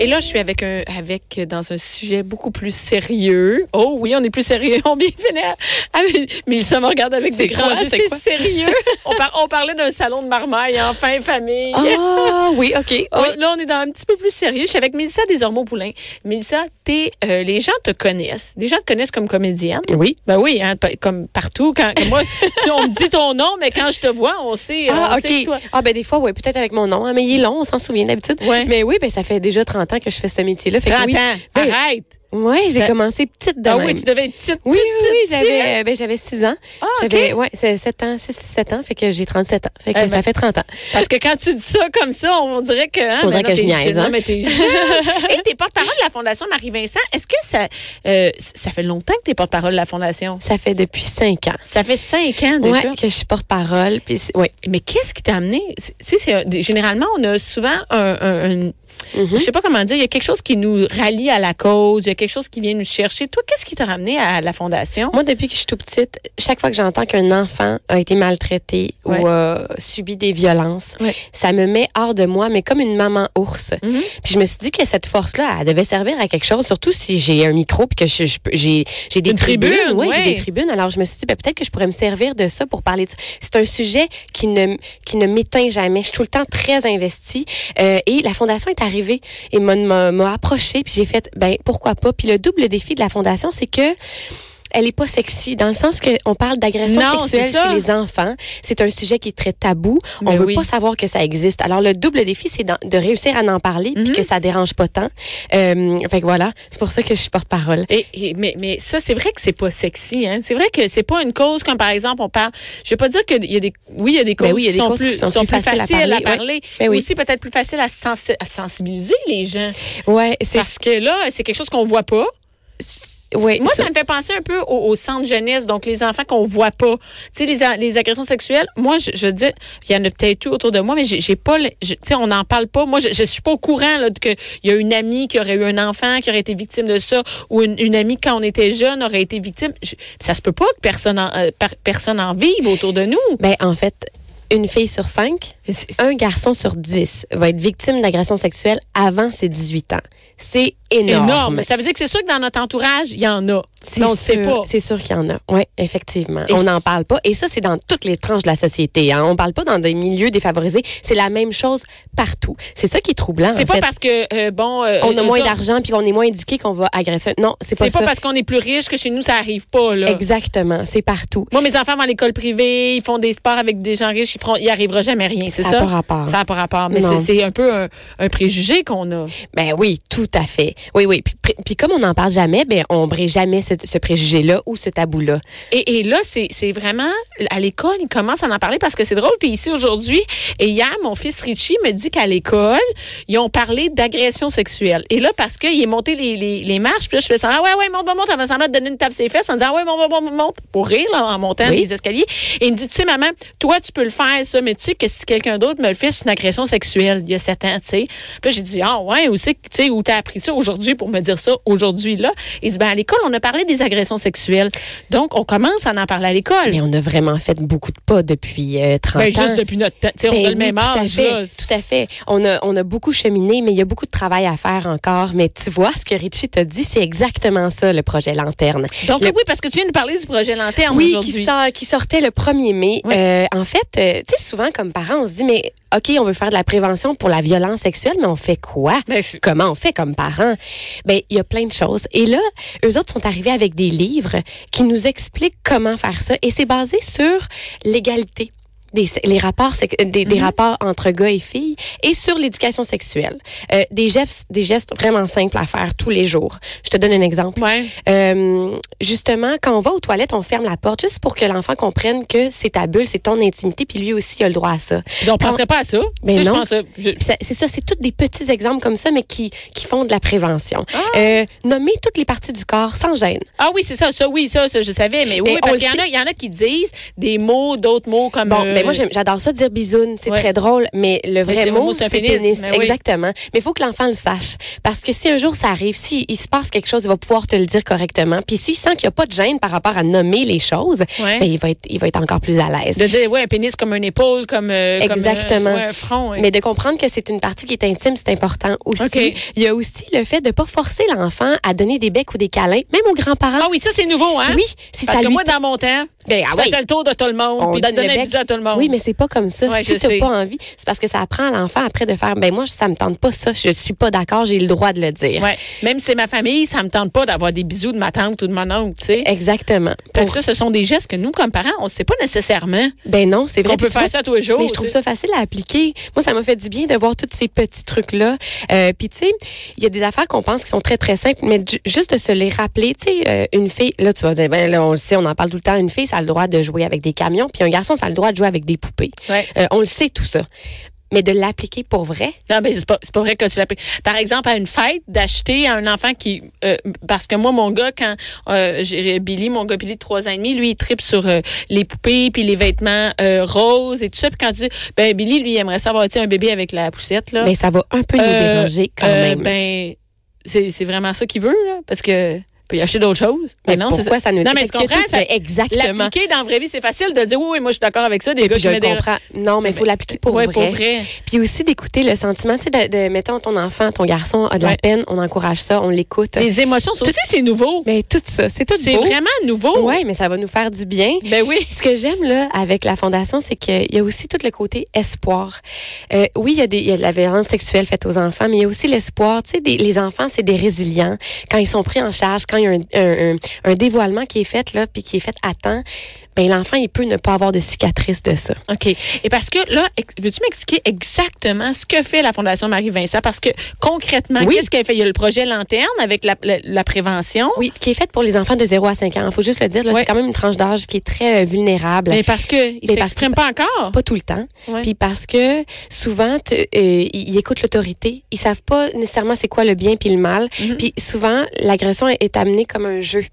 Et là, je suis avec un, avec dans un sujet beaucoup plus sérieux. Oh oui, on est plus sérieux. On bien fini. Ah, mais ça me regarde avec des grands yeux. C'est sérieux. on, par, on, parlait d'un salon de marmaille, enfin famille. Ah oui, ok. Oh, là, on est dans un petit peu plus sérieux. Je suis avec Mélissa Desormeaux-Poulain. Mélissa, t'es, euh, les gens te connaissent. Les gens te connaissent comme comédienne. Oui. Ben oui, hein, comme partout. Quand, moi, si on me dit ton nom, mais quand je te vois, on sait. Ah, on ok. sait toi. Ah, ben des fois, oui, peut-être avec mon nom, hein, mais il est long, on s'en souvient d'habitude. Ouais. Mais oui, ben ça fait déjà 30 ans que je fais ce métier-là. Fait que oui. Attends, Ben, arrête. Ouais, j'ai Ça- commencé petite de Ah même. oui, tu devais être petite, Oui, petite, oui, oui, j'avais, ben, j'avais 6 ans. Ah, ok. J'avais, ouais, c'est 7 ans, 6, 7 ans, fait que j'ai 37 ans. Fait que Eh ça ben, fait 30 ans. Parce que quand tu dis ça comme ça, on dirait que. Hein, On dirait ben que je niaise, hein? Non, mais t'es. Et t'es porte-parole de la Fondation Marie-Vincent. Est-ce que ça, euh, ça fait longtemps que t'es porte-parole de la Fondation? Ça fait depuis 5 ans. Ça fait cinq ans déjà? Ouais, que je suis porte-parole. Puis, ouais. Mais qu'est-ce qui t'a amené? Tu sais, généralement, on a souvent un, un- un- Mhm. je sais pas comment dire, il y a quelque chose qui nous rallie à la cause, il y a quelque chose qui vient nous chercher. Toi, qu'est-ce qui t'a ramené à la Fondation? Moi, depuis que je suis tout petite, chaque fois que j'entends qu'un enfant a été maltraité Ouais. ou a subi des violences, Ouais. ça me met hors de moi, mais comme une maman ours. Mhm. Puis je me suis dit que cette force-là, elle devait servir à quelque chose, surtout si j'ai un micro puis que j'ai j'ai des Une tribunes. ouais. j'ai des tribunes. Alors je me suis dit ben, peut-être que je pourrais me servir de ça pour parler de ça. C'est un sujet qui ne qui ne m'éteint jamais. Je suis tout le temps très investie Euh, et la fondation est et m'a approchée puis j'ai fait ben pourquoi pas? Puis le double défi de la fondation, c'est que elle est pas sexy dans le sens que on parle d'agression sexuelle chez les enfants. C'est un sujet qui est très tabou. on Mais veut oui. pas savoir que ça existe. Alors le double défi, c'est de réussir à en parler puis Mhm. que ça dérange pas tant. Euh, fait que voilà, c'est pour ça que je suis porte-parole. Et, et- mais, mais ça, c'est vrai que c'est pas sexy. Hein? C'est vrai que c'est pas une cause comme par exemple on parle. Je vais pas dire qu'il y a des. Oui, il y a des causes Ben oui, il y a qui sont causes plus, qui sont plus plus faciles à faciles à parler, parler. Ben mais oui. aussi peut-être plus facile à, sensi- à sensibiliser les gens. Ouais, Parce que là, c'est quelque chose qu'on voit pas. Moi, ça- ça me fait penser un peu au, au centre jeunesse, donc les enfants qu'on voit pas. Tu sais, les, agressions sexuelles, moi, je, je dis, il y en a peut-être eu autour de moi, mais j'ai pas, tu sais, on n'en parle pas. Moi, je, je suis pas au courant qu'il y a une amie qui aurait eu un enfant qui aurait été victime de ça, ou une, une amie quand on était jeune aurait été victime. Je- ça se peut pas que personne en, euh, personne en vive autour de nous. ben en fait, une fille sur cinq, un garçon sur dix va être victime d'agression sexuelle avant ses 18 ans. C'est énorme. énorme. Ça veut dire que c'est sûr que dans notre entourage, il y en a. C'est on ne sait pas. C'est sûr qu'il y en a. Oui, effectivement. Et on n'en parle pas. Et ça, c'est dans toutes les tranches de la société. Hein. On parle pas dans des milieux défavorisés. C'est la même chose partout. C'est ça qui est troublant. C'est pas fait. parce que, euh, bon... euh, on a moins d'argent puis qu'on est moins éduqué qu'on va agresser. Non, c'est pas C'est pas parce qu'on est plus riche que chez nous, ça arrive pas, là. Exactement. C'est partout. Moi, mes enfants vont à l'école privée, ils font des sports avec des gens riches, ils feront, il arrivera jamais rien, c'est Ça ça? a pas rapport. Ça n'a pas rapport. Mais c'est un peu un, un préjugé qu'on a. Ben oui, tout à fait. Oui, oui. Puis, comme on n'en parle jamais, ben on brise jamais ce, ce préjugé-là ou ce tabou-là. Et, et là, c'est vraiment, à l'école, ils commencent à en parler parce que c'est drôle, tu es ici aujourd'hui. Et hier, mon fils Richie me dit qu'à l'école, ils ont parlé d'agression sexuelle. Et là, parce qu'il est monté les, les, les marches, puis là, je fais ça, ah ouais, ouais, monte, monte, monte, avant semblant de donner une tape sur les fesses en disant, ah ouais, monte, monte, monte, monte, pour rire, là, en montant Oui. les escaliers. Et il me dit, tu sais, maman, toi, tu peux le faire, ça, mais tu sais que si quelqu'un d'autre me le fait, c'est une agression sexuelle, il y a sept ans, tu sais. Puis là, j'ai dit, ah ouais, où c'est tu sais, où t'as appris ça aujourd'hui pour me dire ça aujourd'hui, là? Il dit, ben, à l'école, on a parlé des agressions sexuelles. Donc, on commence à en parler à l'école. Mais on a vraiment fait beaucoup de pas depuis euh, 30 Ben, ans. juste depuis notre temps. Tu sais, on Ben a le oui, même tout à âge, fait, là. Tout à fait. On a, on a beaucoup cheminé, mais il y a beaucoup de travail à faire encore. Mais tu vois, ce que Richie t'a dit, c'est exactement ça, le projet Lanterne. Donc, Le- oui, parce que tu viens de parler du projet Lanterne Oui, qui, aujourd'hui. sort- qui sortait le 1er mai. Oui. Euh, en fait, euh, tu sais, souvent, comme parents, on se dit, mais OK, on veut faire de la prévention pour la violence sexuelle, mais on fait quoi? Ben, Comment on fait? Comme parents? Ben, il y a plein de choses. Et là, eux autres sont arrivés avec des livres qui nous expliquent comment faire ça. Et c'est basé sur l'égalité. Des, les rapports, sec- des, Mhm. des rapports entre gars et filles et sur l'éducation sexuelle. Euh, des gestes, des gestes vraiment simples à faire tous les jours. Je te donne un exemple. Ouais. Euh, justement, quand on va aux toilettes, on ferme la porte juste pour que l'enfant comprenne que c'est ta bulle, c'est ton intimité, puis lui aussi il a le droit à ça. On penserait pas à ça? Mais je non. euh, je- C'est ça, c'est tous des petits exemples comme ça, mais qui, qui font de la prévention. Ah. Euh, nommer toutes les parties du corps sans gêne. Ah oui, c'est ça, ça, oui, ça, ça, je savais, mais, oui, Mais parce qu'il y en a, il y en a qui disent des mots, d'autres mots comme. Bon, euh, mais moi j'adore ça dire bisoune, c'est Ouais. très drôle, mais le vrai mot c'est pénis, pénis, mais oui. exactement. Mais il faut que l'enfant le sache parce que si un jour ça arrive, si il se passe quelque chose, il va pouvoir te le dire correctement. Puis s'il sent qu'il n'y a pas de gêne par rapport à nommer les choses, Ouais. ben, il va être il va être encore plus à l'aise. De dire, ouais, un pénis comme une épaule, comme. euh, comme, euh, Exactement. ouais, un front. Mais de comprendre que c'est une partie qui est intime, c'est important aussi. Il y a aussi le fait de pas forcer l'enfant à donner des becs ou des câlins, même aux grands-parents. Ah oui, ça, c'est nouveau, hein? Oui, si Parce ça que lui moi, dans mon temps, Ben, je ah faisais le tour de tout le monde, On puis tu donne le donnais un bec. bisou à tout le monde. Oui, mais c'est pas comme ça. Ouais, si tu n'as pas envie, c'est parce que ça apprend à l'enfant après de faire, ben moi, ça me tente pas ça, je suis pas d'accord, j'ai le droit de le dire. Ouais. Même si c'est ma famille, ça me tente pas d'avoir des bisous de ma tante ou de mon oncle, tu sais. Exactement. Fait que Pour- ça, ce sont des gestes que nous, comme parents, on ne sait pas nécessairement ben non, c'est vrai. Puis peut faire ça tous les jours. Mais je trouve ça facile à appliquer. Moi, ça m'a fait du bien de voir tous ces petits trucs-là. Euh, Puis, tu sais, il y a des affaires qu'on pense qui sont très, très simples, mais ju- juste de se les rappeler. Tu sais, euh, une fille, là, tu vas dire, ben là, on le sait, on en parle tout le temps. Une fille, ça a le droit de jouer avec des camions, puis un garçon, ça a le droit de jouer avec des poupées. Ouais. Euh, on le sait, tout ça. Mais de l'appliquer pour vrai, Non, mais c'est pas, vrai que tu l'appelles. Par exemple, à une fête, d'acheter à un enfant qui, euh, parce que moi, mon gars, quand euh, j'ai Billy, mon gars Billy de trois ans et demi, lui, il tripe sur euh, les poupées puis les vêtements roses et tout ça. Puis quand tu dis, ben Billy, lui, il aimerait savoir, tu sais, un bébé avec la poussette là. ben, ça va un peu nous déranger quand même. Ben, c'est c'est vraiment ça qu'il veut là, parce que peut y acheter d'autres choses. mais non, c'est pourquoi ça, nous Non, mais tu comprends, toi, tu ça- exactement. L'appliquer dans la vraie vie, c'est facile de dire oui, oui, moi je suis d'accord avec ça. Des gars qui je le des comprends. Non, mais il faut l'appliquer pour ouais, vrai. pour vrai. Puis aussi d'écouter le sentiment, tu sais, de, de, mettons, ton enfant, ton garçon a de la peine, on encourage ça, on l'écoute. Les émotions, ça aussi c'est nouveau. Mais tout ça, c'est tout C'est vraiment nouveau. Ouais, mais ça va nous faire du bien. Ben oui. Ce que j'aime là avec la fondation, c'est qu'il y a aussi tout le côté espoir. Euh, oui, il y a des il y a de la violence sexuelle faite aux enfants, mais il y a aussi l'espoir. Tu sais, des- les enfants, c'est des résilients. Quand ils sont pris en charge, quand il y a un, un, un- dévoilement qui est fait là, puis qui est fait à temps, ben l'enfant il peut ne pas avoir de cicatrice de ça. OK. Et parce que là, veux-tu m'expliquer exactement ce que fait la Fondation Marie-Vincent? Parce que concrètement, Oui. qu'est-ce qu'elle fait? Il y a le projet Lanterne avec la, la, la prévention. Oui, qui est faite pour les enfants de 0 à 5 ans. Il faut juste le dire, Ouais. c'est quand même une tranche d'âge qui est très euh, vulnérable. Mais parce Mais parce s'expriment pas encore. Pas tout le temps. Ouais. Puis parce que souvent, te- euh, ils ils écoutent l'autorité. Ils savent pas nécessairement c'est quoi le bien puis le mal. Mhm. Puis souvent, l'agression est- est amenée comme un jeu.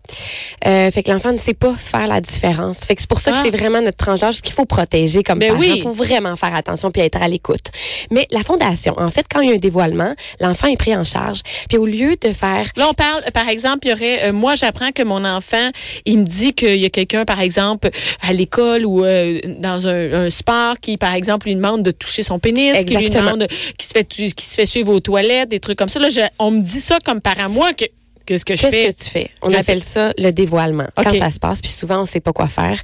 Euh, fait que l'enfant ne sait pas faire la différence. Fait que c'est pour ça Ah. que c'est vraiment notre tranche d'âge qu'il faut protéger comme Ben parent. oui. Il faut vraiment faire attention puis être à l'écoute. Mais la fondation, en fait, quand il y a un dévoilement, l'enfant est pris en charge. Puis au lieu de faire Là, on parle, par exemple, il y aurait, euh, moi, j'apprends que mon enfant, il me dit qu'il y a quelqu'un, par exemple, à l'école ou euh, dans un, un sport qui, par exemple, lui demande de toucher son pénis, qui lui demande, qui se fait, qui se fait suivre aux toilettes, des trucs comme ça. Là, je- on me dit ça comme parent, moi, que, qu'est-ce que je Qu'est-ce fais? que tu fais? On Je appelle ça le dévoilement. Quand ça se passe, puis souvent on sait pas quoi faire.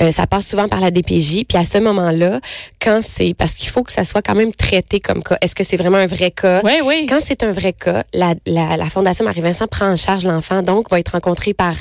Euh, ça passe souvent par la DPJ, puis à ce moment-là, quand c'est parce qu'il faut que ça soit quand même traité comme cas. Est-ce que c'est vraiment un vrai cas? Oui, oui. Quand c'est un vrai cas, la, la, la Fondation Marie-Vincent prend en charge l'enfant, donc va être rencontré par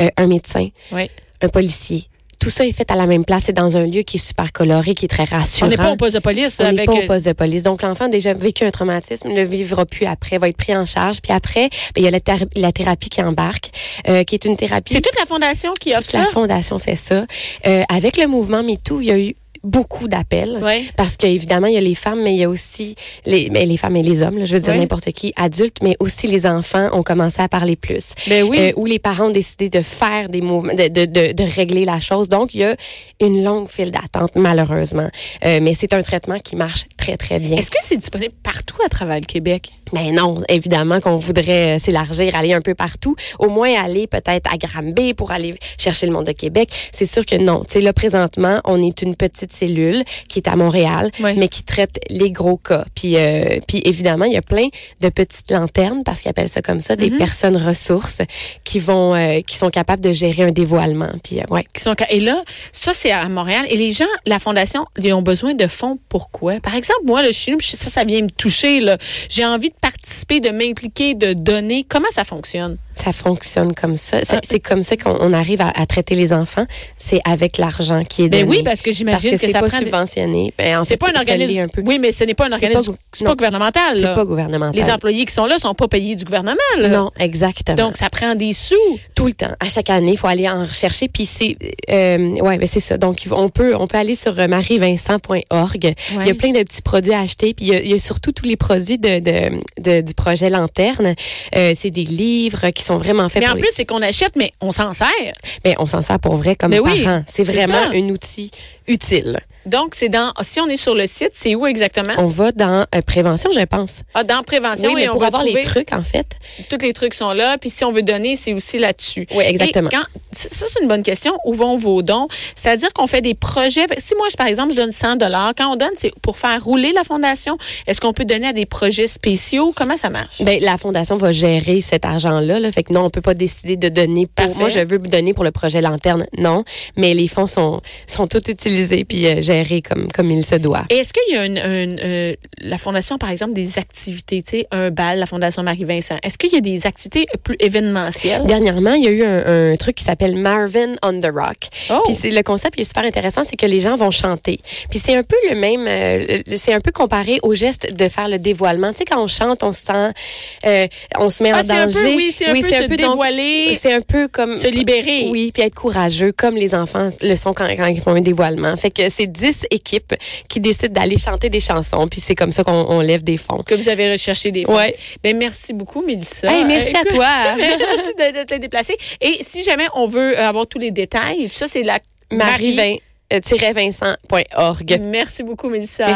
euh, un médecin, Oui. un policier. Tout ça est fait à la même place. C'est dans un lieu qui est super coloré, qui est très On rassurant. n'est pas au poste de police On n'est avec. pas euh, au poste de police. Donc, l'enfant a déjà vécu un traumatisme, ne le vivra plus après, va être pris en charge. Puis après, ben, il y a la, thé- la thérapie qui embarque, euh, qui est une thérapie. C'est toute la fondation qui offre Toute ça? la fondation fait ça. Euh, avec le mouvement MeToo, il y a eu beaucoup d'appels. Oui. Parce qu'évidemment, il y a les femmes, mais il y a aussi les, mais les femmes et les hommes, là, je veux dire Oui. n'importe qui, adultes, mais aussi les enfants ont commencé à parler plus. Ben oui. Euh, où les parents ont décidé de faire des mouvements, de, de, de, de régler la chose. Donc, il y a une longue file d'attente, malheureusement. Euh, mais c'est un traitement qui marche très, très bien. Est-ce que c'est disponible partout à travers le Québec? Mais non, évidemment qu'on voudrait euh, s'élargir, aller un peu partout, au moins aller peut-être à Granby pour aller chercher le monde de Québec. C'est sûr que non. Tu sais, là, présentement, on est une petite cellule qui est à Montréal, mais qui traite les gros cas. Puis, euh, puis évidemment, il y a plein de petites lanternes, parce qu'ils appellent ça comme ça, des personnes ressources qui vont, euh, qui sont capables de gérer un dévoilement. Puis, euh, ouais. qui sont et là ça c'est à Montréal et les gens la fondation ils ont besoin de fonds pourquoi par exemple moi le chez nous ça ça vient me toucher j'ai envie de participer de m'impliquer de donner. Comment ça fonctionne? Ça fonctionne comme ça. C'est Ah. c'est comme ça qu'on on arrive à, à traiter les enfants. C'est avec l'argent qui est donné. Ben oui, parce que j'imagine que que, c'est pas prend. subventionné. Ben, en C'est pas un organisme. un peu. Oui, mais ce n'est pas un organisme. pas- C'est non. pas gouvernemental. C'est pas gouvernemental. Les employés qui sont là sont pas payés du gouvernement. là. Non, exactement. Donc ça prend des sous. tout le temps. À chaque année, il faut aller en rechercher. Puis c'est, euh, ouais, ben c'est ça. Donc on peut, on peut aller sur euh, marievincent.org. Il y a plein de petits produits à acheter. Puis il y a, il y a surtout tous les produits de, de, de- du projet Lanterne. Euh, c'est des livres qui sont vraiment faits Mais en les- plus, c'est qu'on achète, mais on s'en sert. Mais on s'en sert pour vrai comme Mais oui, parents. C'est c'est vraiment un outil utile. Donc, c'est dans. Si on est sur le site, c'est où exactement? On va dans euh, prévention, je pense. Ah, dans prévention Oui, mais et on pour va avoir les trucs, en fait. tous les trucs sont là. Puis si on veut donner, c'est aussi là-dessus. Oui, exactement. Et quand, ça, c'est une bonne question. Où vont vos dons? C'est-à-dire qu'on fait des projets. Si moi, je, par exemple, je donne 100 dollars, quand on donne, c'est pour faire rouler la fondation. Est-ce qu'on peut donner à des projets spéciaux? Comment ça marche? Ben, la fondation va gérer cet argent-là. Là. Fait que non, on peut pas décider de donner pour. Parfait. Moi, je veux donner pour le projet Lanterne. Non. Mais les fonds sont, sont tous utilisés puis euh, comme, comme il se doit. Est-ce qu'il y a une, une, euh, la fondation, par exemple, des activités, tu sais, un bal, la fondation Marie-Vincent. Est-ce qu'il y a des activités plus événementielles? Dernièrement, il y a eu un, un truc qui s'appelle Marvin on the Rock. Oh. Puis c'est le concept qui est super intéressant, c'est que les gens vont chanter. Puis c'est un peu le même, euh, c'est un peu comparé au geste de faire le dévoilement. Tu sais, quand on chante, on se sent, euh, on se met Ah, en c'est un danger. peu, oui, c'est un peu se dévoiler, C'est un peu comme se libérer. Oui, puis être courageux, comme les enfants le sont quand, quand ils font un dévoilement. Fait que c'est 10 équipes qui décident d'aller chanter des chansons, puis c'est comme ça qu'on on lève des fonds. que vous avez recherché des fonds. Ouais. Ben, merci beaucoup, Mélissa. Hey, merci à toi. merci de, te déplacer. Et si jamais on veut euh, avoir tous les détails, tout ça, c'est la Marie-Vincent.org. Merci beaucoup, Mélissa. Merci.